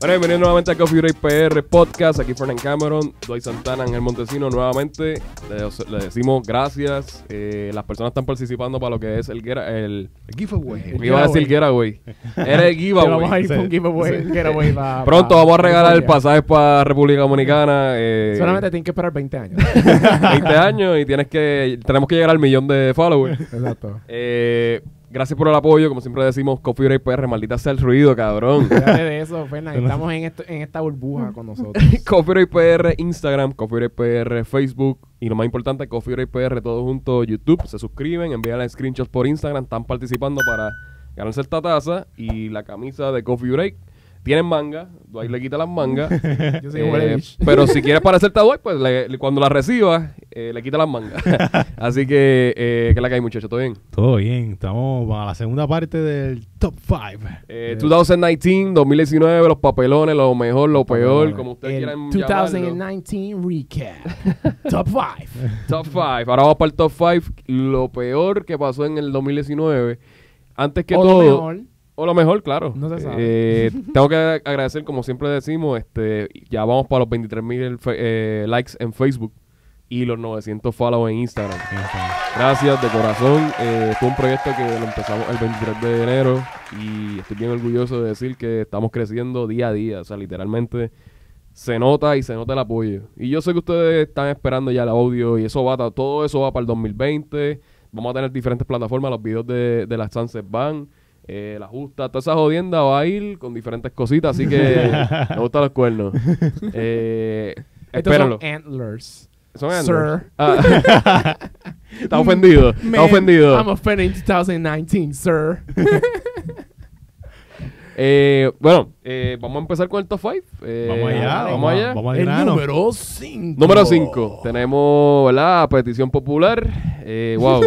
Bueno, bienvenidos nuevamente a Coffee Break PR Podcast. Aquí Fernan Cameron, Dwight Santana, Ángel Montesino. Nuevamente le, le decimos gracias. Eh, las personas están participando para lo que es el, el, El giveaway. me iba a decir giveaway. Era el Te vamos a giveaway. ir con giveaway. Sí. giveaway Pronto vamos a regalar el pasaje para República Dominicana. eh, Solamente tienen que esperar 20 años. 20 años y tienes que tenemos que llegar al millón de followers. Exacto. Eh, gracias por el apoyo. Como siempre decimos, Coffee Break PR, maldita sea el ruido, cabrón. Fíjate de eso, Fernan. Estamos en, esto, en esta burbuja con nosotros. Coffee Break PR Instagram, Coffee Break PR Facebook y lo más importante, Coffee Break PR todo junto YouTube. Se suscriben, envían las screenshots por Instagram, están participando para ganarse esta taza y la camisa de Coffee Break. Tienen manga, Dwight le quita las mangas. Yo soy Eh, pero si quieres parecerte a Dwight, pues le- le- cuando la recibas, eh, le quita las mangas. Así que, eh, que la cae muchacho, ¿todo bien? Todo bien, estamos a la segunda parte del top 5. Eh, 2019, 2019, los papelones, lo mejor, lo peor, como ustedes El quieran llamarlo. 2019 recap. Top 5. Top 5. Ahora vamos para el top 5. Lo peor que pasó en el 2019. Antes que o todo. lo mejor. O lo mejor, claro. No se sabe. Eh, tengo que agradecer, como siempre decimos, este ya vamos para los 23 mil likes en Facebook y los 900 follows en Instagram. Gracias de corazón. Eh, fue un proyecto que lo empezamos el 23 de enero y estoy bien orgulloso de decir que estamos creciendo día a día. O sea, literalmente se nota y se nota el apoyo. Y yo sé que ustedes están esperando ya el audio y eso va, todo eso va para el 2020. Vamos a tener diferentes plataformas, los videos de, de las Sunset van. Eh, la justa, toda esa jodienda va a ir con diferentes cositas, así que me gustan los cuernos. Eh, Estos espérenlo. son antlers. Son Sir. Android. Ah. está ofendido. Está Man, ofendido. I'm offended in 2019, sir. Eh, bueno, eh, vamos a empezar con el top 5. Vamos allá, Vamos allá. Vamos al El grano. número 5. Número 5. Tenemos, ¿verdad? Petición popular. Eh, wow.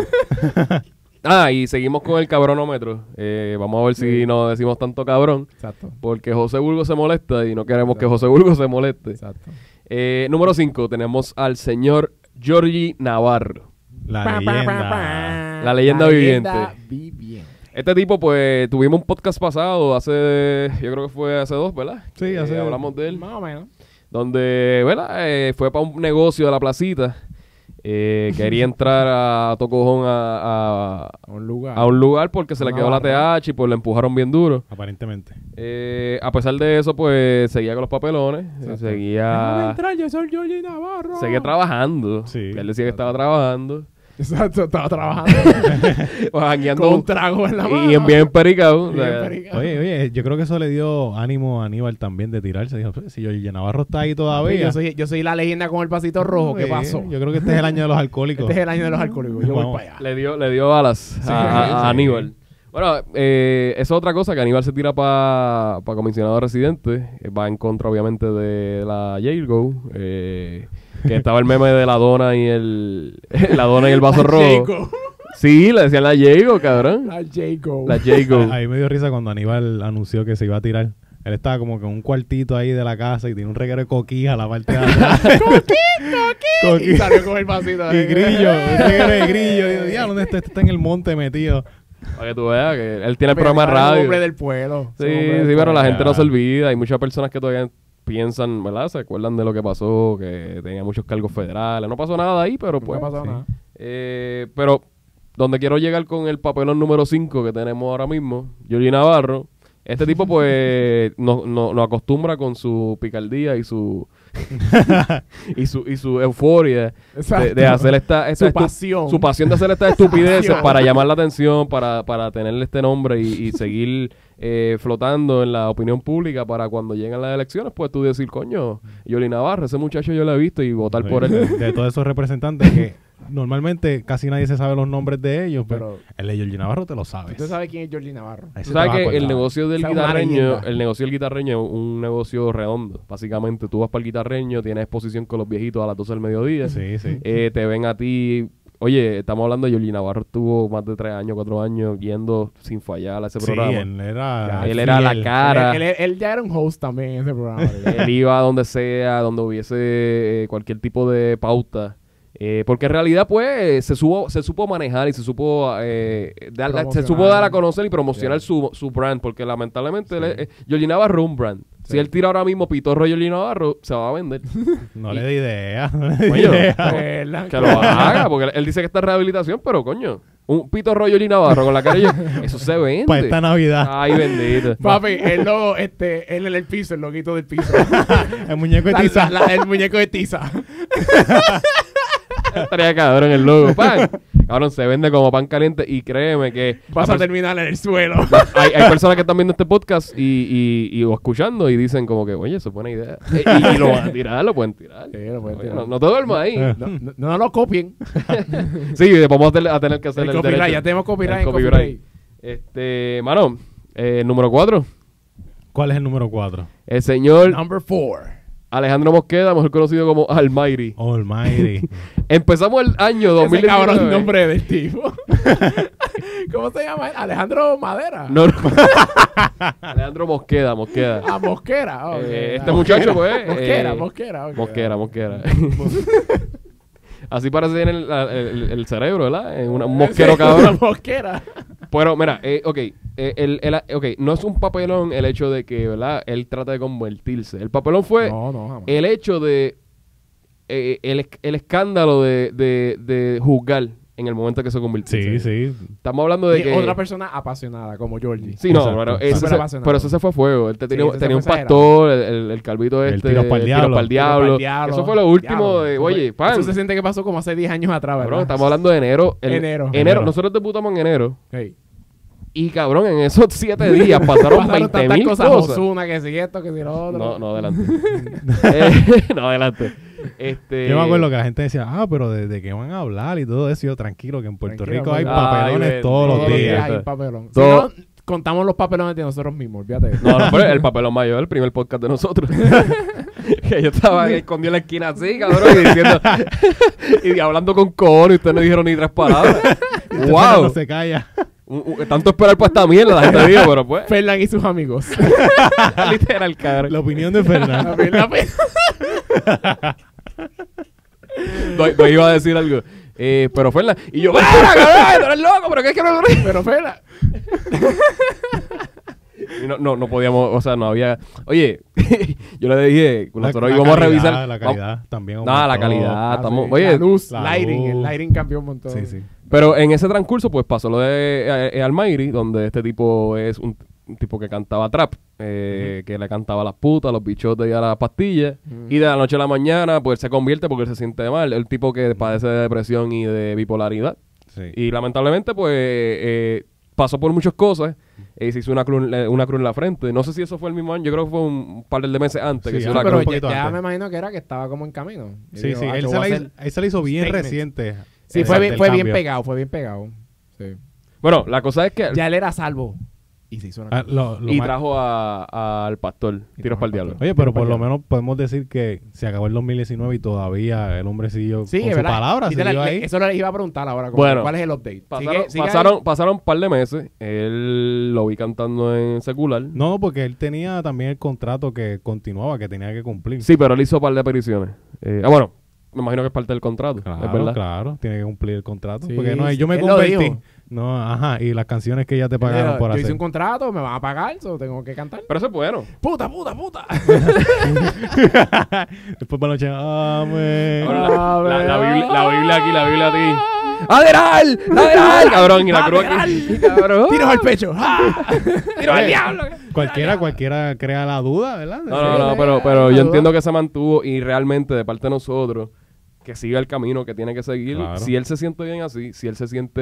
ah, y seguimos con el cabronómetro. Eh, vamos a ver si no decimos tanto cabrón. Exacto. Porque José Burgo se molesta y no queremos que José Burgo se moleste. Exacto. Eh, número 5. Tenemos al señor Georgie Navarro. La Pa, pa, pa, leyenda. pa. La leyenda leyenda viviente. Este tipo, pues, tuvimos un podcast pasado hace, yo creo que fue hace dos, ¿verdad? Sí, hace- Eh, hablamos de él. Más o menos. donde, ¿verdad? Eh, fue para un negocio de la placita. Eh, quería entrar a Tocojón a, a, A un lugar. a un lugar porque se le quedó la. TH y pues le empujaron bien duro. Aparentemente. Eh, a pesar de eso, pues seguía con los papelones, eh, seguía, entrar, yo soy Navarro. seguía trabajando. Sí. Él decía que estaba trabajando, Exacto, estaba trabajando pues, con un trago en la mano. y en bien pericado. o sea. Oye, oye, yo creo que eso le dio ánimo a Aníbal también de tirarse. Dijo, "Pues, si Jorge Navarro está ahí todavía. yo, soy, yo soy la leyenda con el pasito rojo. ¿Qué eh, pasó? Yo creo que este es el año de los alcohólicos. Este es el año de los alcohólicos. Yo voy para allá. le dio, le dio balas a, a- a sí. Aníbal. Bueno, eh, eso es otra cosa, que Aníbal se tira para comisionado residente. Eh, va en contra, obviamente, de la Jail Go. eh, que estaba el meme de la dona y el la dona y el vaso rojo. Jago. Sí, le decían la Jail Go, cabrón. La Jago. La Jail Go. Ahí me dio risa cuando Aníbal anunció que se iba a tirar. Él estaba como que en un cuartito ahí de la casa y tiene un reguero de coquija a la parte de atrás. Y Coquija. salió con el pasito. y grillo, un reguero de grillo. Y yo, diablo, ¿dónde está? Este está en el monte metido. Para que tú veas que él tiene el programa de era un radio. hombre del pueblo. Sí, sí, pero la gente no Ya. se olvida. Hay muchas personas que todavía piensan, ¿verdad? Se acuerdan de lo que pasó, que tenía muchos cargos federales. No pasó nada ahí, pero pues... ha pasado sí. nada. Eh, pero donde quiero llegar con el papelón número 5 que tenemos ahora mismo, Yuri Navarro, este tipo pues nos no, nos acostumbra con su picardía y su y su y su euforia de, de hacer esta, esta Su pasión. su pasión de hacer estas estupideces Pasión. para llamar la atención, para, para tenerle este nombre y, y seguir eh, flotando en la opinión pública para cuando lleguen las elecciones, pues tú decir, coño, Yoli Navarro, ese muchacho yo lo he visto y votar por él. de todos esos representantes que normalmente casi nadie se sabe los nombres de ellos, pero, Pero el de Jorge Navarro te lo sabes. usted sabe quién es Jorge Navarro. Tú sabes que el negocio del guitarreño, el negocio del guitarreño es un negocio redondo. Básicamente, tú vas para el guitarreño, tienes exposición con los viejitos a las 12 del mediodía. Sí, sí. Eh, te ven a ti. Oye, estamos hablando de Yoli Navarro, estuvo más de 3 años, 4 años yendo sin fallar a ese Sí, programa. él era, Él era la cara. Él, él- él ya era un host también en ese programa. Él iba a donde sea, donde hubiese eh, cualquier tipo de pauta. Eh, porque en realidad, pues, se, supo, se supo manejar y se supo, eh, dar, se supo dar a conocer y promocionar Sí. su, su brand. Porque lamentablemente, él es- eh, Navarro es un brand. Si él tira ahora mismo Pitorro y Navarro, se va a vender. No le dé idea. No le dé Coño, idea. ¿Verdad? Que lo haga, porque él- él dice que está en rehabilitación, pero coño, un Pito Rollo y Navarro con la cara y yo, eso se vende. Para esta Navidad. Ay, bendito. Papi, el logo, este, él en el piso, el loguito del piso. El muñeco de tiza. la- la- el muñeco de tiza. Estaría cabrón el logo. Pan. Cabrón, se vende como pan caliente y créeme que Vas a terminar en el suelo. hay, hay personas que están viendo este podcast y, y, y o escuchando y dicen como que, oye, eso es buena idea. Eh, Y, y lo van a tirar, lo pueden tirar. Sí, lo pueden Oye, tirar. No, no te duermas ahí. No, no, no lo copien. Sí, vamos a tener, a tener que hacer El el, copyright, derecho. ya tenemos copyright El en copyright. Este, mano, eh, número cuatro. ¿Cuál es el número 4? El señor Number four. Alejandro Mosqueda, mejor conocido como Almighty. Almighty. Empezamos el año Ese 2019. cabrón nombre del tipo. ¿Cómo se llama? él? Alejandro Madera. No, no. Alejandro Mosqueda, Mosqueda. Ah, Mosquera. ok. Eh, este muchacho, pues, Mosquera, eh, Mosquera. ok. Mosquera, Mosquera. Así parece bien el, el- el cerebro, ¿verdad? Una- un mosquero Sí, cabrón. una Mosquera. Pero mira, eh, ok, eh, el, el- ok, no es un papelón el hecho de que, ¿verdad? Él trata de convertirse. El papelón fue No, no, jamás. el hecho de eh, el, el escándalo de, de, de juzgar en el momento que se convirtió. Sí, sí. Estamos hablando de Y que otra persona apasionada como Georgie. Sí, no, pero, ese se, pero ese se fue a fuego. Él te tenía, un pastor, el, el, el calvito El este. tiros pa'l diablo. pa'l Tiro pa'l diablo. diablo. Eso fue lo último Diablo. de, Eso oye, pan. Eso se siente que pasó como hace 10 años atrás, ¿verdad? estamos hablando de enero. El- Enero. enero. Enero. Nosotros debutamos en enero. Hey. Y cabrón, en esos siete días pasaron Pasaron 20 tantas mil cosas. que si esto, que si lo otro. No, no, adelante. Eh, no, adelante. Este, Yo me acuerdo que la gente decía, ah, pero ¿de, de qué van a hablar y todo eso? Yo, tranquilo, que en Puerto Tranquilo, Rico hay papelones Ay, todos Todos los días. hay papelón. Si Todo- no, contamos los papelones de nosotros mismos, olvídate. No, no, pero el papelón mayor, el primer podcast de nosotros. que yo estaba ahí escondido en la esquina así, cabrón, y diciendo, y hablando con cojones, y ustedes no dijeron ni tres palabras. No wow. se calla. Tanto esperar para esta mierda, la gente dijo, pero pues, Fernan y sus amigos. literal, cabrón. La opinión de. La pe- No, iba a decir algo. Eh, pero Fernan, y yo, ¡Para, cabrón! ¡Tú eres loco! ¿Pero qué es que no Pero Fernan. No, no, no podíamos, o sea, no había. Oye, yo le dije, nosotros La- la íbamos a calidad, revisar. La calidad también. No, la calidad. Ah, estamos, sí. oye, la luz, la lighting. luz. El lighting cambió un montón. Sí, sí. Pero en ese transcurso, pues pasó lo de eh, eh, Almighty, donde este tipo es un, un tipo que cantaba trap, eh, que le cantaba a las putas, los bichotes y a las pastillas. Y de la noche a la mañana, pues se convierte porque se siente mal. El tipo que padece de depresión y de bipolaridad. Sí. Y lamentablemente, pues eh, pasó por muchas cosas. Y se hizo una cruz, eh, una cruz en la frente. No sé si eso fue el mismo año, yo creo que fue un par de meses antes. Sí, que se hizo ah, la pero cruz. ya, me imagino que era que estaba como en camino. Y Sí, digo, sí. ah, Él yo se, la a hizo, hacer- él se la hizo bien statement. reciente. Sí, fue, bien, fue bien pegado, fue bien pegado. Sí. Bueno, la cosa es que... Ya él era salvo. Y se hizo una Ah, lo- lo y trajo a- al pastor, Y tiros para el diablo. Oye, pero por lo menos podemos decir que se acabó el 2019 y todavía el hombre siguió Sí, con es su verdad. palabra, siguió ahí. Eso les iba a preguntar ahora. como Bueno, ¿Cuál es el update? Pasaron, Sigue- sigue pasaron, ahí. pasaron un par de meses. Él lo vi cantando en secular. No, porque él tenía también el contrato que continuaba, que tenía que cumplir. Sí, pero él hizo un par de apariciones. Eh, ah, bueno, me imagino que es parte del contrato. Claro, es verdad. claro, tiene que cumplir el contrato. Sí, porque no, yo me convertí. No, ajá, y las canciones que ya te pagaron Mira, por yo hacer. hice un contrato, me van a pagar, so tengo que cantar. Pero eso es bueno. Puta, puta, puta. Después para la noche, amén. La, la- la Biblia, la Biblia aquí, la Biblia aquí. ¡Lateral! ¡Lateral! Cabrón, y la cruz aquí. Cabrón. Tiros al pecho. ¡Ah! ¡Tiro al diablo! Cualquiera, cualquiera crea la duda, ¿verdad? No, no, no, pero, pero yo entiendo que se mantuvo y realmente de parte de nosotros que siga el camino que tiene que seguir. Claro. Si él se siente bien así, si él se siente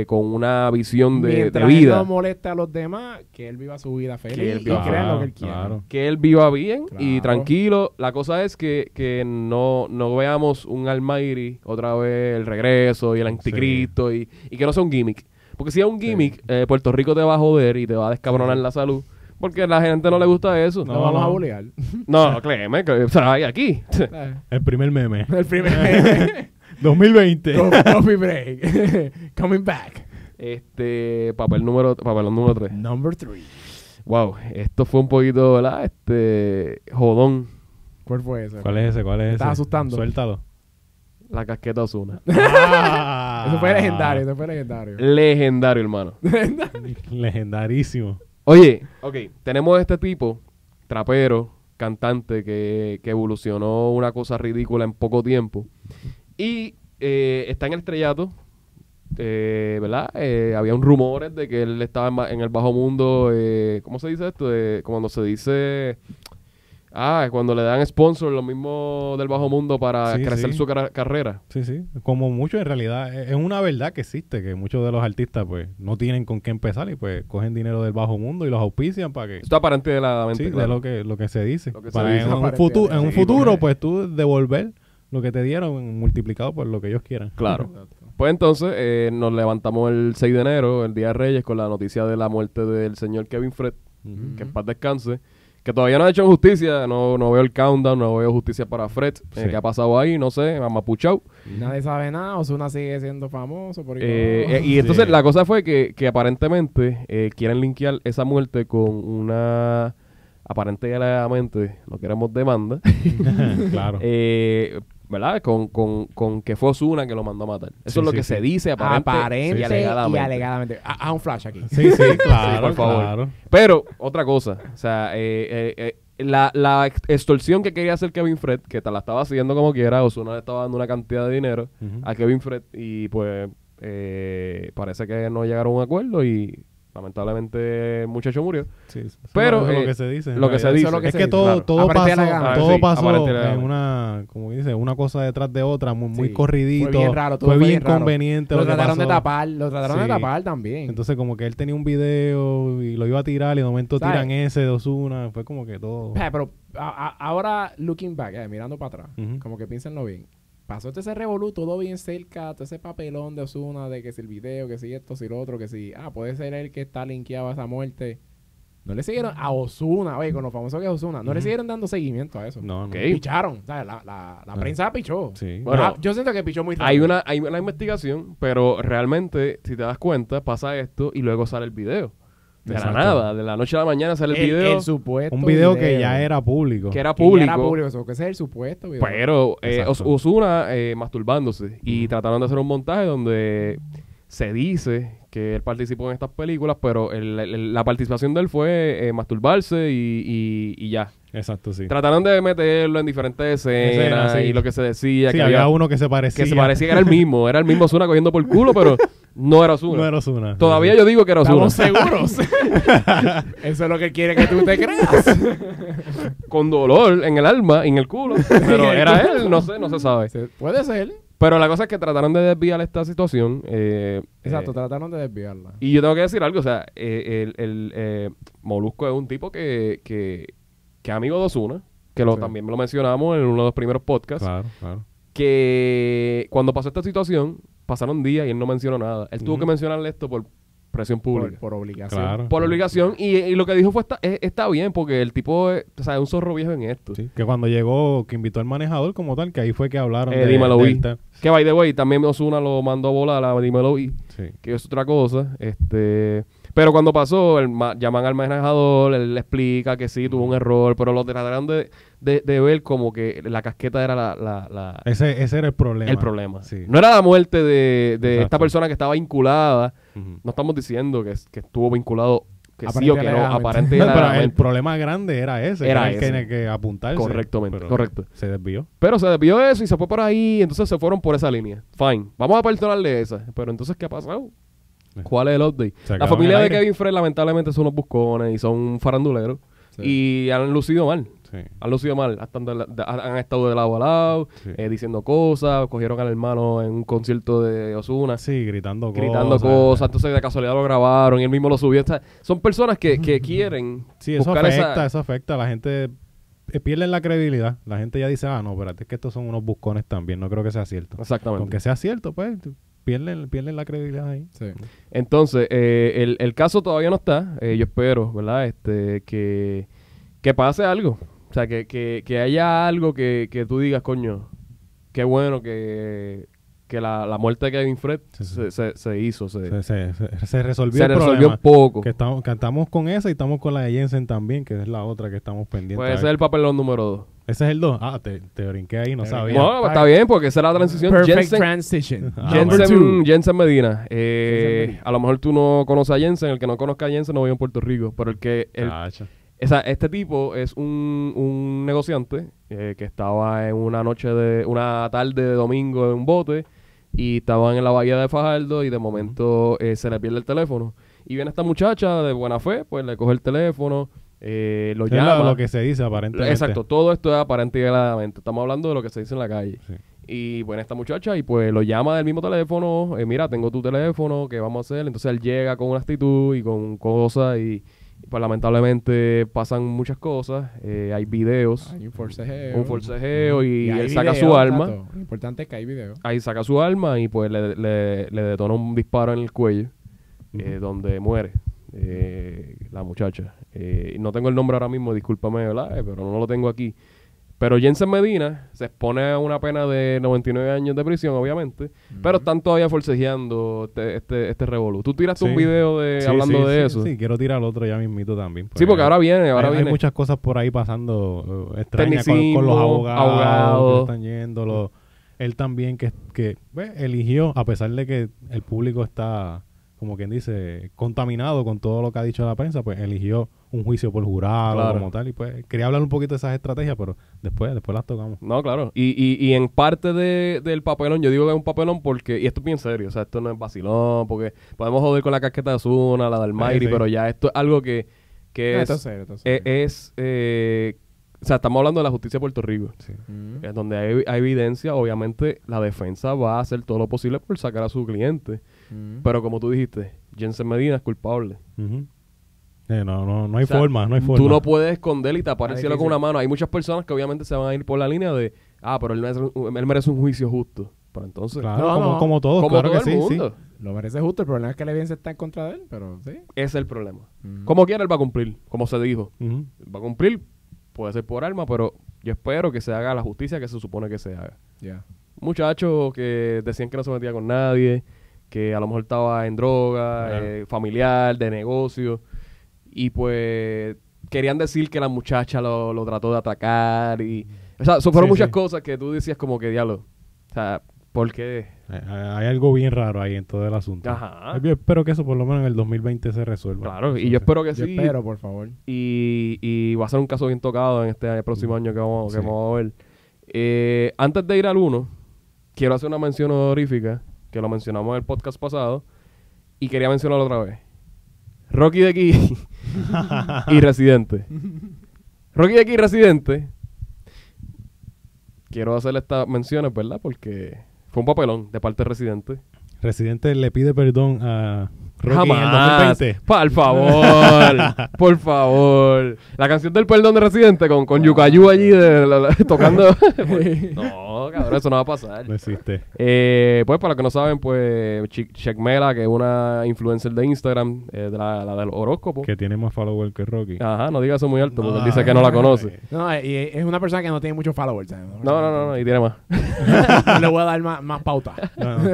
eh, con una visión de, de Mientras él vida, no moleste a los demás, que él viva su vida feliz Que él y viva- crea lo Claro, que él quiera. claro. que él viva bien y tranquilo. La cosa es que, que no, no veamos un Almighty otra vez, el regreso y el anticristo y, y que no sea un gimmick. Porque si es un gimmick, eh, Puerto Rico te va a joder y te va a descabronar la salud. Porque a la gente no le gusta eso. No, No, vamos no. a bulear. no, créeme, que, o sea, hay aquí. El primer meme. el primer 2020. Co- coffee break. Coming back. Este, papel número, papelón número 3. Number three. Wow, esto fue un poquito, ¿verdad? Este, jodón. ¿Cuál fue ese? ¿Cuál es ese? ¿Cuál es ese? estás asustando. Suéltalo. La casqueta Osuna. Ah. Eso fue legendario, eso fue legendario. Legendario, hermano. Legendarísimo. Oye, ok, tenemos este tipo trapero, cantante que, que evolucionó una cosa ridícula en poco tiempo. Y eh, está en el estrellato, eh, ¿verdad? Eh, había un rumores de que él estaba en, el bajo mundo, eh, ¿cómo se dice esto? Eh, cuando se dice... Ah, cuando le dan sponsor, lo mismo del bajo mundo para Sí, crecer sí. su carrera. Sí, sí. Como mucho en realidad, es es una verdad que existe, que muchos de los artistas pues no tienen con qué empezar y pues cogen dinero del bajo mundo y los auspician para que... Esto aparentemente Sí, de lo que, lo que se dice. Lo que se para dice. en, un futuro, en un sí, futuro, porque- pues tú devolver lo que te dieron multiplicado por lo que ellos quieran. Claro. Pues entonces eh, nos levantamos el 6 de enero, el Día de Reyes, con la noticia de la muerte del señor Kevin Fred, Ujú. que en paz descanse, que todavía no ha hecho justicia, no, no veo el countdown, no veo justicia para Fred, eh. ¿qué ha pasado ahí? No sé, amapuchao. Nadie sabe nada. Ozuna sigue siendo famoso. Por Eh, eh, y entonces Sí. la cosa fue que, que aparentemente eh, quieren linkear esa muerte con una, aparentemente, no queremos demanda, claro. ¿Verdad? Con, con, con que fue Osuna que lo mandó a matar. Eso Sí, es lo sí, que sí. se dice aparente, Aparente y alegadamente. y alegadamente. Ah, ah, un flash aquí. sí, sí, claro, por favor. claro. Pero, otra cosa, o sea, eh, eh, eh, la, la ex- extorsión que quería hacer Kevin Fred, que te la estaba haciendo como quiera, Osuna le estaba dando una cantidad de dinero a Kevin Fred y pues eh, parece que no llegaron a un acuerdo y lamentablemente el muchacho murió. Sí, Pero, es lo eh, que se dice. lo que se dice. Es lo que es se que dice, todo, claro. todo pasó, alegadamente. todo sí, pasó en una, como dice, una cosa detrás de otra, muy, muy Sí. corridito. Fue bien raro, todo fue bien raro. conveniente. Lo lo trataron de tapar. Lo trataron de tapar también. Entonces como que él tenía un video y lo iba a tirar y de momento ¿Sabes? tiran ese de Osuna. Fue como que todo... Eh, Pero a- a- ahora, looking back, eh, mirando para atrás, como que piénsenlo bien. Pasó todo ese revolú, todo bien cerca, todo ese papelón de Osuna, de que si el video, que si esto, si lo otro, que si, ah, puede ser él que está linkeado a esa muerte. No le siguieron a Osuna, oye, con lo famoso que es Osuna, no le siguieron dando seguimiento a eso. No, no. Ok. Picharon, ¿sabes? La, la, la prensa pichó. Sí. Bueno, yo siento que pichó muy Hay rápido. una, hay una investigación, pero realmente, si te das cuenta, pasa esto y luego sale el video. De Exacto. la nada, de la noche a la mañana sale el, el, video, el supuesto un video, que ya era público. que era que ya público. era público, eso, que ese es el supuesto video. Pero eh, Exacto. Os- Ozuna eh, masturbándose y trataron de hacer un montaje donde se dice que él participó en estas películas, pero el- el- la participación de él fue eh, masturbarse y, y- y ya. Exacto, sí. Trataron de meterlo en diferentes escenas sí. y lo que se decía Sí, que había había uno que se parecía. que se parecía que era el mismo, era el mismo Ozuna cogiendo por culo, pero no era Ozuna. No era Osuna. Todavía yo digo que era. Estamos seguros. Eso es lo que quiere que tú te creas. Con dolor en el alma, en el culo, pero era él, no sé, no se sabe. Puede ser. Pero la cosa es que trataron de desviar esta situación. eh, Exacto, eh, trataron de desviarla. Y yo tengo que decir algo, o sea, eh, el, el, eh, Molusco es un tipo que, que, que es amigo de Ozuna, que lo, Sí. también lo mencionamos en uno de los primeros podcasts, Claro, claro. que cuando pasó esta situación, pasaron días y él no mencionó nada. Él tuvo que mencionarle esto por presión Por, pública. por obligación. Claro. Por obligación, y, y lo que dijo fue, está, es- está bien, porque el tipo es, o sea, es un zorro viejo en esto. Sí, que cuando llegó, que invitó al manejador como tal, que ahí fue que hablaron Eh, de, dímelo, vi. te- Que, by the way, también Ozuna lo mandó a volar a Dímelo y Sí. que es otra cosa. Este, pero cuando pasó, el ma- llaman al manejador, él le explica que sí, tuvo un error, pero lo trataron de, de, de ver como que la casqueta era la, la- la- Ese, ese era el problema. el problema. Sí. No era la muerte de, de esta persona que estaba vinculada. No estamos diciendo que, que estuvo vinculado, que sí o que no, alegadamente. aparente y No, pero el problema grande era ese. Era el que tenía que apuntarse. Correctamente, correcto. Se desvió. Pero se desvió eso y se fue por ahí, entonces se fueron por esa línea. Fine. Vamos a perdonarle esa. Pero entonces, ¿qué ha pasado? ¿Cuál es el update? La familia de. Kevin Fred lamentablemente son unos buscones y son faranduleros. Y han lucido mal. Sí. Han lucido mal. Han estado de lado a lado, Sí. eh, diciendo cosas. Cogieron al hermano en un concierto de Osuna. Sí, gritando cosas. Gritando cosas, entonces de casualidad lo grabaron y él mismo lo subió. O sea, son personas que, que quieren Sí, eso buscar afecta, esa, eso afecta. La gente eh, pierde la credibilidad. La gente ya dice, ah, no, espérate, es que estos son unos buscones también. No creo que sea cierto. Exactamente. Aunque sea cierto, pues pierden, pierden la credibilidad ahí. Sí. Entonces, eh, el, el caso todavía no está. Eh, yo espero, ¿verdad? Este, que, que pase algo. O sea, que, que, que haya algo que, que tú digas, coño, qué bueno que, que la, la muerte de Kevin Fred Sí, sí. se, se, se hizo, se, Se, se- resolvió se el resolvió un poco. Que estamos, que estamos con esa y estamos con la de Jensen también, que es la otra que estamos pendientes. Puede a ser ver. el papelón número dos. Ese es el 2. Ah, te, te brinqué ahí, no Te sabía. Bueno, está bien, porque esa es la transición. Perfect Jensen, transition. Ah, Number Jensen, two. Jensen Medina. Eh, Jensen Medina. A lo mejor tú no conoces a Jensen. El que no conozca a Jensen no vive en Puerto Rico. Pero el que, el, esa- este tipo es un, un negociante eh, que estaba en una noche de, una tarde de domingo en un bote y estaban en la bahía de Fajardo y de momento eh, se le pierde el teléfono. Y viene esta muchacha de buena fe, pues le coge el teléfono, eh, lo llama. lo que se dice aparentemente. Exacto, todo esto es aparente y. Estamos hablando de lo que se dice en la calle. Sí. Y bueno, esta muchacha, y pues lo llama del mismo teléfono, eh, mira, tengo tu teléfono, ¿qué vamos a hacer? Entonces él llega con una actitud y con cosas y, y, pues lamentablemente pasan muchas cosas. eh, hay videos, Hay un forcejeo. un forcejeo y, él saca video, su arma. Tato. Lo importante es que hay video. Ahí saca su arma y pues le, le, le detona un disparo en el cuello, eh, donde muere eh, la muchacha. Eh, no tengo el nombre ahora mismo, discúlpame, ¿verdad? Eh, pero no lo tengo aquí. Pero Jensen Medina se expone a una pena de 99 años de prisión, obviamente, pero están todavía forcejeando este, este, este revolú. Tú tiraste un video de, Sí, hablando sí, de eso. Sí, quiero tirar otro ya mismito también. Sí, porque ahora viene, ahora hay, hay muchas cosas por ahí pasando eh, extrañas con, los abogados, abogados. que están yendo. los- él también que, que pues, eligió, a pesar de que el público está, como quien dice, contaminado con todo lo que ha dicho la prensa, pues eligió un juicio por jurado Claro. como tal. Y pues quería hablar un poquito de esas estrategias, pero después, después las tocamos. No, claro. Y, y, y en parte de, del papelón, yo digo que es un papelón porque, y esto es bien serio, o sea, esto no es vacilón, porque podemos joder con la casqueta de Azuna, la del Mayri, sí. pero ya esto es algo que, que es, esto es serio, esto es eh, es, eh, o sea, estamos hablando de la justicia de Puerto Rico. Sí. Mm. Es donde hay, hay evidencia, obviamente la defensa va a hacer todo lo posible por sacar a su cliente. Mm. Pero como tú dijiste, Jensen Medina es culpable. Eh, no, no, no hay O sea, forma, no hay forma. Tú no puedes esconder y tapar el cielo con una mano. Hay muchas personas que obviamente se van a ir por la línea de, ah, pero él merece, un- él merece un juicio justo. Pero entonces, Claro, No, como, no. como todos, como claro todo que el sí, sí. mundo, Lo merece justo. El problema es que la evidencia está en contra de él, pero sí. ese es el problema. Mm. Como quiera, él va a cumplir, como se dijo. Va a cumplir, puede ser por arma, pero yo espero que se haga la justicia que se supone que se haga. Ya. Muchachos que decían que no se metía con nadie, que a lo mejor estaba en droga, Claro. eh, familiar, de negocio, y pues querían decir que la muchacha lo, lo trató de atacar, y... O sea, eso fueron Sí, muchas sí. cosas que tú decías como que, diablo, o sea, ¿por qué? Eh, Hay algo bien raro ahí en todo el asunto. Ajá. Yo espero que eso por lo menos en el 2020 se resuelva. Claro, y yo sí. espero que Yo sí. espero, por favor. y, y va a ser un caso bien tocado en este próximo año que vamos, que vamos a ver. Eh, antes de ir al 1, quiero hacer una mención honorífica, que lo mencionamos en el podcast pasado, y quería mencionarlo otra vez. Rocky de aquí y Residente. Rocky de aquí y Residente. Quiero hacer estas menciones, ¿verdad? Porque fue un papelón de parte de Residente. Residente le pide perdón a Rocky en el Jamás. 2020. Por favor. por favor. La canción del perdón de Residente con, con Yucayu allí de, la- la- tocando. no, cabrón, eso no va a pasar. No existe. Eh, pues para los que no saben, pues Checkmela, que es una influencer de Instagram, eh, de la, la del horóscopo. Que tiene más followers que Rocky. Ajá, no diga eso muy alto porque él dice que no la conoce. No, y es una persona que no tiene muchos followers. ¿sabes? No, no, no, no, y tiene más. Le voy a dar más, más pauta. No, no.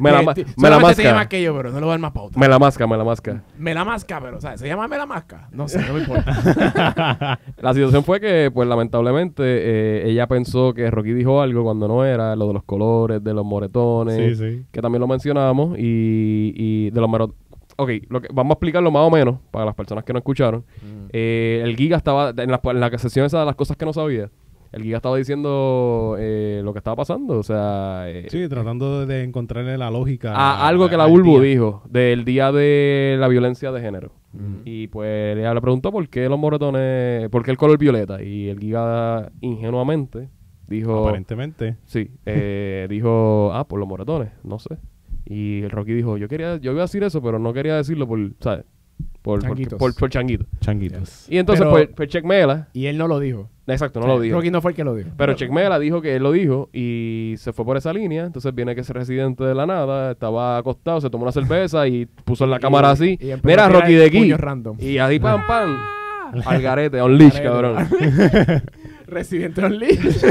Me la, Sí, me la solamente tiene más que yo, pero no le voy a dar más pauta. Me la masca, me la masca. Me la masca, pero, ¿sabes? ¿Se llama me la masca? No sé, no me importa. La situación fue que, pues lamentablemente, eh, ella pensó que Rocky dijo algo cuando no era, lo de los colores, de los moretones, Sí, sí. que también lo mencionamos, y, y de los moretones. Ok, lo que, vamos a explicarlo más o menos para las personas que no escucharon. Eh, el Giga estaba, en la, en la sesión esa de las cosas que no sabía, el Giga estaba diciendo eh, lo que estaba pasando, o sea... eh, Sí, tratando de encontrarle la lógica. a algo que la Bulbu dijo del día de la violencia de género. Y pues ella le preguntó por qué los moretones, por qué el color violeta. Y el Giga ingenuamente dijo, Aparentemente. sí, eh, dijo, ah, por los moretones, no sé. Y el Rocky dijo, yo quería, yo iba a decir eso, pero no quería decirlo por, ¿sabes? Por, por, Changuitos. por, por changuito. Changuitos. Y entonces, Pero- pues, pues Check Mela, Y él no lo dijo. exacto, no lo dijo. Rocky no fue el que lo dijo. Pero Check Mela dijo que él lo dijo y se fue por esa línea. Entonces viene que ese residente de la nada estaba acostado, se tomó una cerveza y puso en la Y- cámara así. y empezó Mira, a tirar Rocky de aquí. puños random. Y ahí pam, pam. Al garete, on leash, Garete. cabrón. Residente on Leash.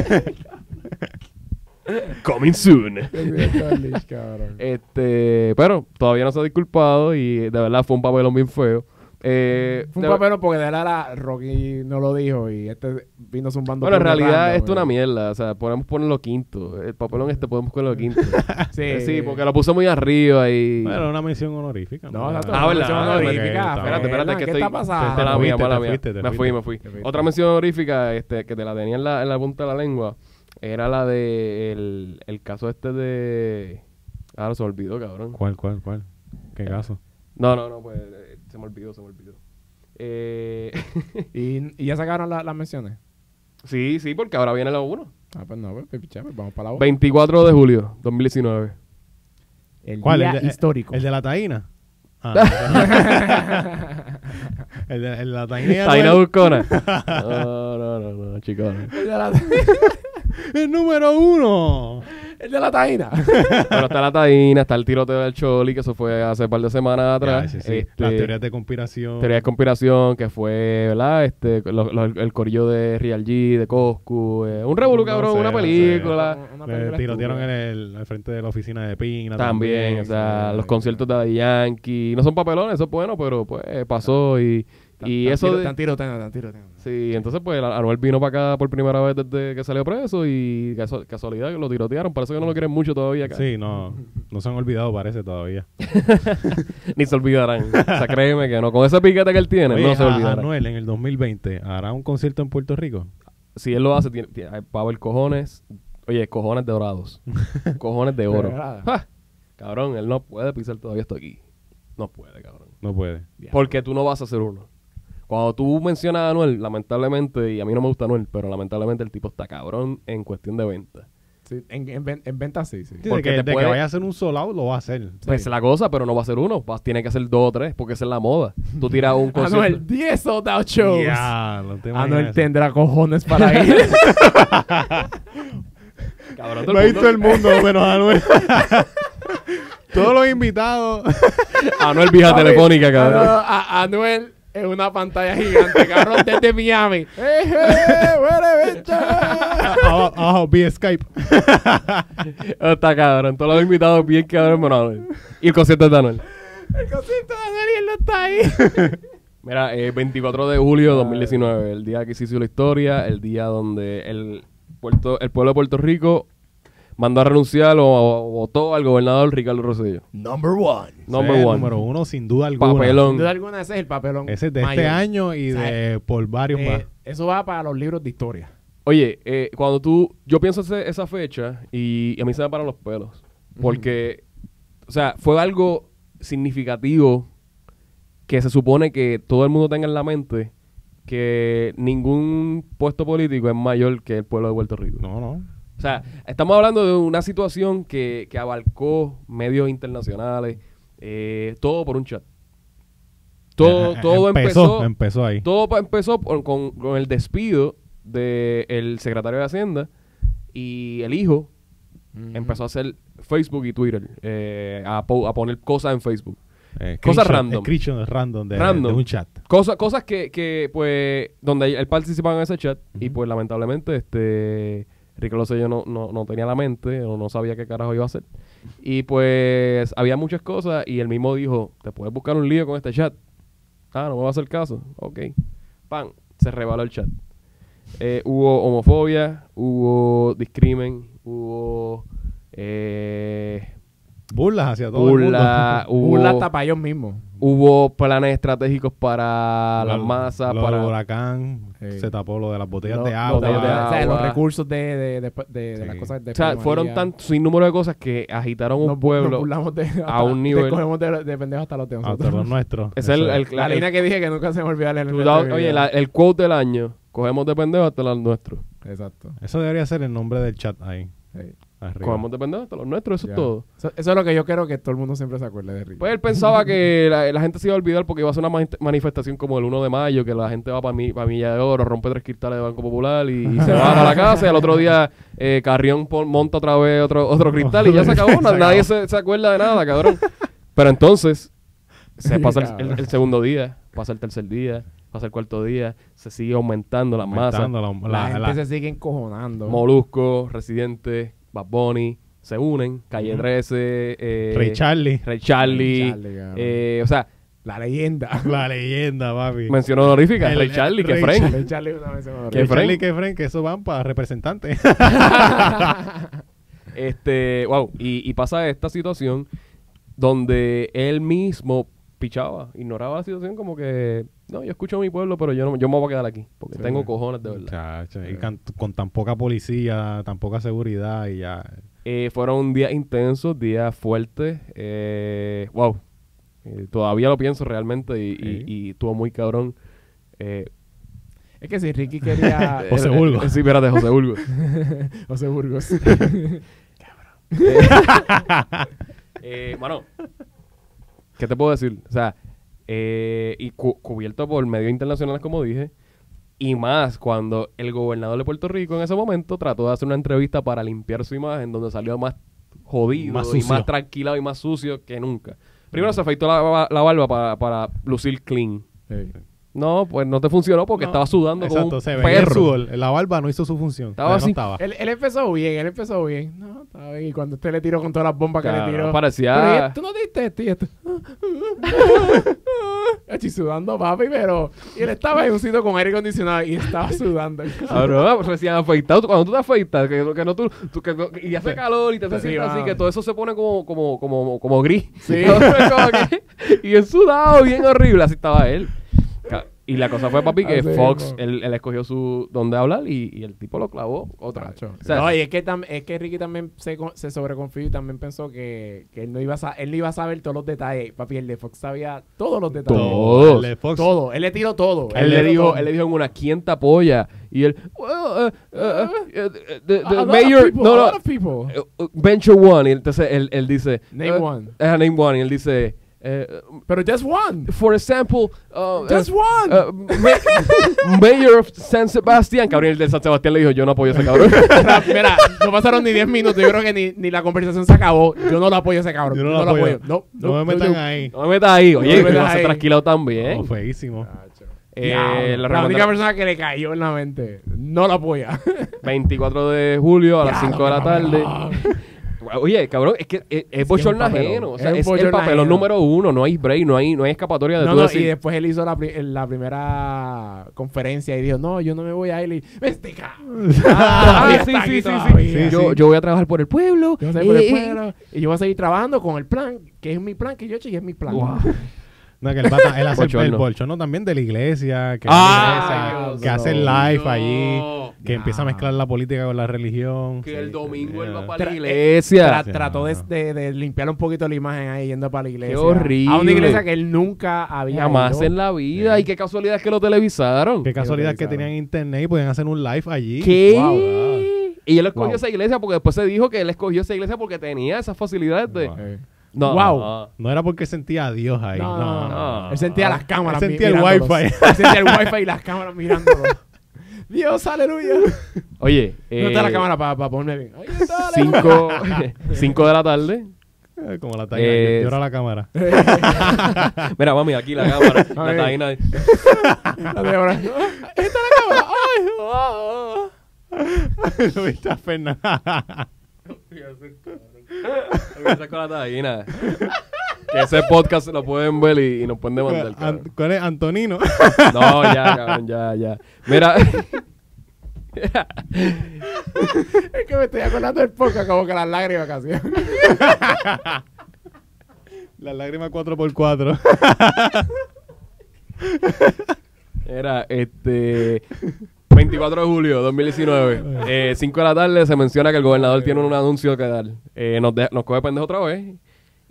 Coming soon. Este, pero todavía no se ha disculpado y de verdad fue un papelón bien feo. Eh, Fue un papelón porque de verdad la Rocky no lo dijo y este vino zumbando. Bueno, en realidad esto es una y- mierda. O sea, podemos ponerlo quinto. El papelón este podemos ponerlo quinto. Sí, Eh, sí, porque lo puso muy arriba y... Bueno, una mención honorífica. No, exacto. Ah, ¿verdad? mención honorífica. espérate, Espérate, espérate, que ¿Qué estoy... está pasando? te te te me fui, me fui. Te fuiste. Otra mención honorífica este, que te la tenía en la, en la punta de la lengua era la de el, el caso este de... Ahora se olvidó, cabrón. ¿Cuál, cuál, cuál? ¿Qué caso? No, no, no, pues eh, se me olvidó, se me olvidó. Eh, ¿Y, y ya sacaron la- las menciones. sí, sí, porque ahora viene la 1. Ah, pues no, pues, pues, pues, vamos para la 24 de julio 2019. El ¿Cuál? día el de, histórico. ¿El de la taína? Ah, el, de, el de la taína. y Taina Anuel. Buscona. No, no, no, no, chicos. no. el, de la, El número uno. el de la taína. Bueno, está la Taina, está el tiroteo del Choli, que eso fue hace un par de semanas atrás. Ya, sí, sí. Este, Las teorías de conspiración. teoría de conspiración, que fue, ¿verdad? Este, lo- lo- el corillo de Real G, de Coscu. eh, un revolú, No cabrón, sé, una no sé. película. Una Le película tirotearon en el al frente de la oficina de Pina. También, o sea, sí, los sí. conciertos de Yankee. No son papelones, eso es bueno, pero pues pasó y, y Tan- eso... tan de- Tan tan tiroteando. Sí, entonces pues Anuel vino para acá por primera vez desde que salió preso y casu- casualidad que lo tirotearon. Parece que no lo quieren mucho todavía acá. Sí, no. No se han olvidado, parece, todavía. Ni se olvidarán. o sea, créeme que no. Con ese piquete que él tiene, Oye, no se a- olvidarán. Anuel en el 2020 hará un concierto en Puerto Rico. Si él lo hace, tiene, tiene- va a haber cojones. Oye, cojones de dorados. cojones de oro. Ja, Cabrón, él no puede pisar todavía esto aquí. No puede, cabrón. No puede. Porque tú no vas a hacer uno. Cuando tú mencionas a Anuel, lamentablemente, y a mí no me gusta Anuel, pero lamentablemente el tipo está cabrón en cuestión de venta. Sí, en, en, en venta sí, sí. Porque de que, vaya a hacer un solo lo va a hacer. Pues la cosa, pero no va a ser uno. Vas, tiene que ser dos o tres, porque esa es la moda. Tú tiras un concierto. Anuel, 10 sold out shows. Ya, no te Anuel eso. tendrá cojones para ir. Cabrón, todo Lo ha el visto el mundo. mundo menos Anuel. Todos los invitados. Anuel vieja telefónica, cabrón. Anuel- a- Anuel en una pantalla gigante, cabrón, desde Miami. ¡Eh, eh, huele, bicho! abajo, abajo, vía Skype. Está cabrón. Todos los invitados bien cabrón, bueno. Y el concierto de Anuel. El concierto de Anuel y él no está ahí. Mira, eh, 24 de julio de 2019, el día que se hizo la historia, el día donde el, puerto, el pueblo de Puerto Rico mandó a renunciar o, o votó al gobernador Ricardo Rosselló. Number one. Number one. Número uno, sin duda alguna. Papelón. Sin duda alguna, ese es el papelón. Ese es de mayor. este año y O sea, de por varios Eh, más. eso va para los libros de historia. Oye, eh, cuando tú, yo pienso ese- esa fecha y, a mí se me paran los pelos. Porque, o sea, fue algo significativo que se supone que todo el mundo tenga en la mente que ningún puesto político es mayor que el pueblo de Puerto Rico. No, no. O sea, estamos hablando de una situación que, que abarcó medios internacionales, eh, todo por un chat. Todo, todo empezó, Empezó ahí. todo empezó por- con, con el despido del secretario de Hacienda y el hijo empezó a hacer Facebook y Twitter, eh, a, po- a poner cosas en Facebook. Eh, cosas random. random de, Random. de un chat. Cosas, cosas que, que, pues, donde él participaba en ese chat y pues lamentablemente este Ricardo Sello no, no, no tenía la mente o no sabía qué carajo iba a hacer. Y pues había muchas cosas y él mismo dijo, te puedes buscar un lío con este chat. Ah, no me va a hacer caso. Ok. Pan, se rebaló el chat. Eh, hubo homofobia, hubo discrimen, hubo eh, Burlas hacia todo el mundo. burla, hubo, Burla hasta para ellos mismos. Hubo planes estratégicos para las masas, lo para del huracán, Sí. se tapó lo de las botellas Lo- de agua. de- botellas de o sea, agua. los recursos de, de, de, de- de Sí. las cosas de O sea, fueron tan sin número de cosas que agitaron un Nos- pueblo. nos burlamos de, a un nivel- de- cogemos de, de pendejos hasta los de hasta nosotros. los nuestros. es el, el- La el- línea que dije que nunca se me el de mi oye, la- el quote del año, cogemos de pendejo hasta los nuestros. Exacto. Eso debería ser el nombre del chat ahí. Sí. Arriba. Cogemos de pendejo hasta los nuestros, eso Ya. es todo. Eso, eso es lo que yo quiero que todo el mundo siempre se acuerde de Ricky. Pues él pensaba que la, la gente se iba a olvidar porque iba a ser una mani- manifestación como el 1 de mayo, que la gente va para mi, pa Milla de Oro, rompe tres cristales de Banco Popular y, y se va a la casa y al otro día eh, Carrión monta otra vez otro, otro cristal y ya se acabó. Se Na- acabó. Nadie se, se acuerda de nada, cabrón. Pero entonces se pasa el, Cabrón. el- el segundo día, pasa el tercer día, pasa el cuarto día, se sigue aumentando la masa. Aumentando la, la, la- gente la- se sigue encojonando. Molusco, Residente, Bad Bunny, se unen, Calle 13, eh, Ray Charlie. Ray Charlie, Ray Charlie, cabrón. eh, o sea, La leyenda. La leyenda, papi. Mención honorífica, El- Ray Charlie, que Ray Frank. Charlie. Una vez ¿Qué Que Fren? Charlie, que Fren, que eso van para representantes. Este, wow, y, y pasa esta situación donde él mismo pichaba, ignoraba la situación como que, no, yo escucho a mi pueblo, pero yo no, yo me voy a quedar aquí, porque Sí. tengo cojones de verdad. Y can- con tan poca policía, tan poca seguridad y ya. Eh, fueron días intensos, días fuertes, eh, wow, Eh, todavía lo pienso realmente y, y- Sí. y estuvo muy cabrón. Eh, Es que si Ricky quería... José eh, Burgos. eh, sí, espérate, José Burgos. José Burgos. Eh, mano, ¿qué te puedo decir? O sea, eh, y cu- cubierto por medios internacionales, como dije, y más cuando el gobernador de Puerto Rico en ese momento trató de hacer una entrevista para limpiar su imagen, donde salió más jodido Más y más tranquilado y más sucio que nunca. Primero se afeitó la, la barba para, para lucir clean. Sí. No, pues no te funcionó porque No, estaba sudando como Exacto, un se veía el perro. sudor. La barba no hizo su función. Estaba No así. estaba. Él, él empezó bien, él empezó bien. No, estaba bien. Y cuando usted le tiró con todas las bombas que le tiró. parecía- Pero, ¿y tú no diste esto y esto. Estoy sudando, papi, pero. Y él estaba en un sitio con aire acondicionado y estaba sudando. Cabrón, recién afeitado. Cuando tú te afeitas, que, que no tú, tú- que no- y hace calor y te Sí, sientes así, que todo eso se pone como, como, como, como gris. Sí. Como y bien sudado, bien horrible. Así estaba él. Y la cosa fue, papi, que Así Fox, mismo. él, él escogió su donde hablar y, y el tipo lo clavó otra vez. Tacho. O sea, no, y es que, tam- es que Ricky también se, con- se sobreconfió y también pensó que, que él, no iba a sa- él no iba a saber todos los detalles. Papi, el de Fox sabía todos los detalles. Todo. El de Fox. Todo. Él le tiró todo. él, le dijo, todo. él le dijo en una, ¿quién te apoya? Y él, well, uh, uh, uh, uh, the, the A lot of mayor, people, no, a no, lot of people. uh, uh, Venture One. Y entonces él, él dice, Name uh, one. eh, name one. Y él dice, eh, Pero just one. for example, uh, Just uh, one. uh, ma- Mayor of San Sebastián. Cabrón, el de San Sebastián le dijo, yo no apoyo a ese cabrón. Mira, no pasaron ni 10 minutos. Yo creo que ni, ni la conversación se acabó. Yo no lo apoyo a ese cabrón. Yo no lo apoyo. No, No me metan ahí. no me metas ahí. Oye, No me metas ser ahí. tranquilo también. Oh, feísimo. Eh, Eh, la la, única persona que le cayó en la mente no lo apoya. 24 de julio a las Ya, 5 de la no, tarde. Oye, cabrón, es que es, es es bochorno ajeno. O sea, Es el papelón número uno. No hay break, no hay, no hay escapatoria de No, tú no, decir, y después él hizo la, pri- la primera conferencia y dijo, no, yo no me voy a ir. Y, este. Ah, sí, sí, sí, sí. yo, sí. yo voy a trabajar por el pueblo. Yo voy a salir por el Eh, pueblo, y yo voy a seguir trabajando con el plan, que es mi plan, que yo he hecho y es mi plan. Wow. No, que él, va a- él hace el, el también de la iglesia, que, Ah, la iglesia, Dios que hace el mío. live allí, que Ya. empieza a mezclar la política con la religión. Que el domingo él va para la Tra- iglesia. Tra- trató de, de- de limpiar un poquito la imagen ahí yendo para la iglesia. horrible. A una iglesia que él nunca había Jamás ido. en la vida. Y qué casualidad que lo televisaron. Qué casualidad que tenían internet y podían hacer un live allí. ¿Qué? Wow. Y él escogió Wow. esa iglesia porque después se dijo que él escogió esa iglesia porque tenía esas facilidades de... Wow. Eh. No, Wow. no. No era porque sentía a Dios ahí. No, No, no, no. no. Él sentía las cámaras. Él mi- sentía el wifi. Él sentía el wifi y las cámaras mirándolo. Dios, aleluya. Oye, ¿Dónde está eh, la cámara para ponerme bien? Ahí está, cinco, cinco de la tarde. Eh, Como la taina. Eh, Llora la cámara. Mira, mami, aquí la cámara. la Ay. taína. La de ahora. Ahí está la cámara. Ay, ah. Lo viste a Fernan. Empieza con la taína. Que ese podcast lo pueden ver y, y nos pueden demandar. An-. ¿Cuál es? Antonino. No, ya, cabrón, ya, ya. Mira. Es que me estoy acordando del podcast como que las lágrimas casi. La lágrima 4x4. Era este 24 de julio 2019, eh, 5 de la tarde se menciona que el gobernador tiene un anuncio que dar. Eh, nos, de- nos coge pendejo otra vez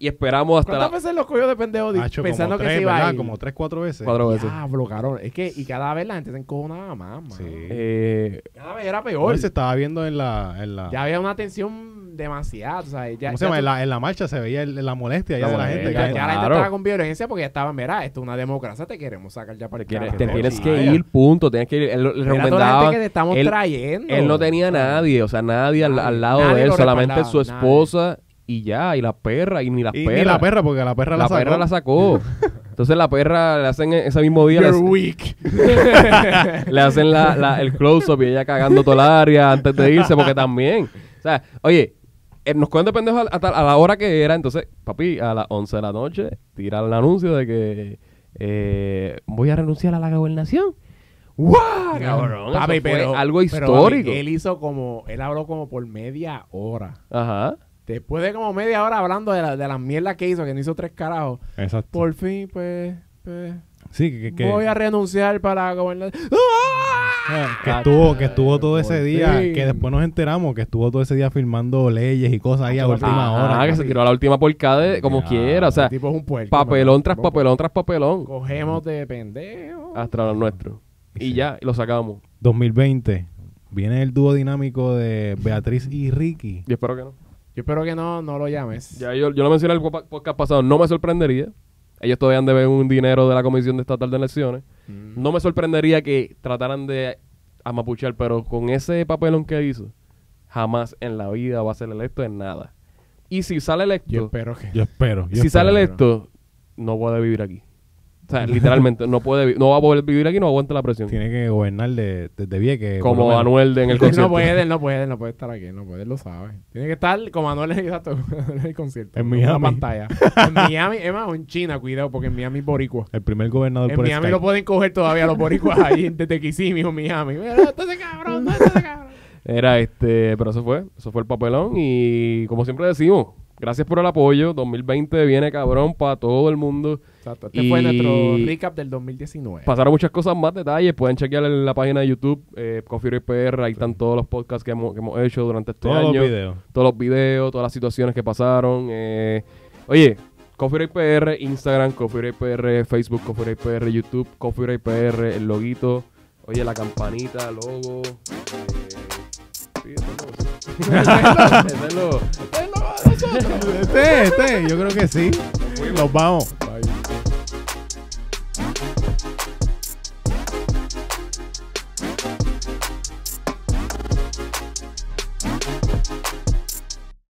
y esperamos hasta ¿Cuántas la veces los cogió de pendejo Hacho, pensando como que tres, se iba ¿verdad? a ir? Como 3, 4 veces. cuatro veces. Ah, blocaron. Es que, y cada vez la gente se encojonaba más, mano. Sí. Eh, Cada vez era peor. se estaba viendo en la... En la Ya había una tensión demasiada, o sea, ya, ¿Cómo se ya llama? tú- En la, en la marcha se veía el- la molestia ya La de la gente. ya, ya la gente estaba con violencia porque estaban, mira, esto es una democracia, te queremos sacar ya para te el te no, tienes sí, que ir, punto. Tienes que ir. Él, la recomendaba. gente que te estamos él, trayendo. él no tenía sea, nadie, o sea, nadie al, Nadie. al lado Nadie de él, lo solamente su esposa y ya, y la perra, y ni la Y perra. ni la perra, porque la perra la, La sacó. perra la sacó. Entonces la perra le hacen ese mismo día. You're le- weak. le hacen la, la- el close-up y ella cagando toda el área antes de irse, porque también. O sea, oye, eh, nos de pendejos a, a la hora que era. Entonces, papi, a las 11 de la noche, tiran el anuncio de que eh, voy a renunciar a la gobernación. ¡Guau! Cabrón, Papi, eso fue pero- algo pero, histórico. papi, él hizo como, él habló como por media hora. Ajá. Después de como media hora hablando de, la, de las mierdas que hizo, que no hizo tres carajos. Exacto. Por fin, pues, pues sí, que, que, voy a renunciar para gobernar. ah, que Ah, estuvo, que estuvo todo ese día, fin. que después nos enteramos que estuvo todo ese día firmando leyes y cosas ahí a última hora. que se tiró a la última porcada de como Ya, quiera. O sea, el tipo es un puerco. papelón tras papelón tras papelón. Cogemos de pendejo. Hasta los nuestros. Y Sí. ya, y lo sacamos. 2020. Viene el dúo dinámico de Beatriz y Ricky. Y espero que no. Yo espero que no, no lo llames. Ya yo, yo lo mencioné en el po- podcast pasado, no me sorprendería. Ellos todavía han de ver un dinero de la Comisión de Estatal de Elecciones. Mm. No me sorprendería que trataran de amapuchar, pero con ese papelón que hizo, jamás en la vida va a ser electo en nada. Y si sale Yo electo, espero que. Yo espero. yo si espero. sale electo, no puede vivir aquí. O sea, literalmente, no puede no va a poder vivir aquí, no aguanta la presión. Tiene que gobernar de- desde Vieques. por Como. Anuel de- en el concierto. no puede, él no puede, él no puede estar aquí, él no puede, él lo sabe. Tiene que estar como exacto, en el concierto. En Miami. Una pantalla. en Miami, es más, o en China, cuidado, porque en Miami es boricua. El primer gobernador En por Miami Skype. lo pueden coger todavía los boricuas ahí desde Kissimmee o Miami. Mira, ¿dónde está ese cabrón? ¿Dónde está ese cabrón? Era este, pero eso fue, eso fue el papelón y como siempre decimos, gracias por el apoyo, 2020 viene cabrón para todo el mundo. Exacto, este Y- fue nuestro recap del 2019. Pasaron muchas cosas más, detalles, pueden chequear en la página de YouTube, eh, Coffee Break PR, ahí están todos los podcasts que hemos, que hemos hecho durante este Todos los año, videos. todos los videos, todas las situaciones que pasaron. eh, oye, Coffee Break PR, Instagram, Coffee Break PR, Facebook, Coffee Break PR, YouTube, Coffee Break PR, el loguito, oye, la campanita, logo. Eh, sí, el logo, sí. Este, este, yo creo que sí. Nos vamos. Bye.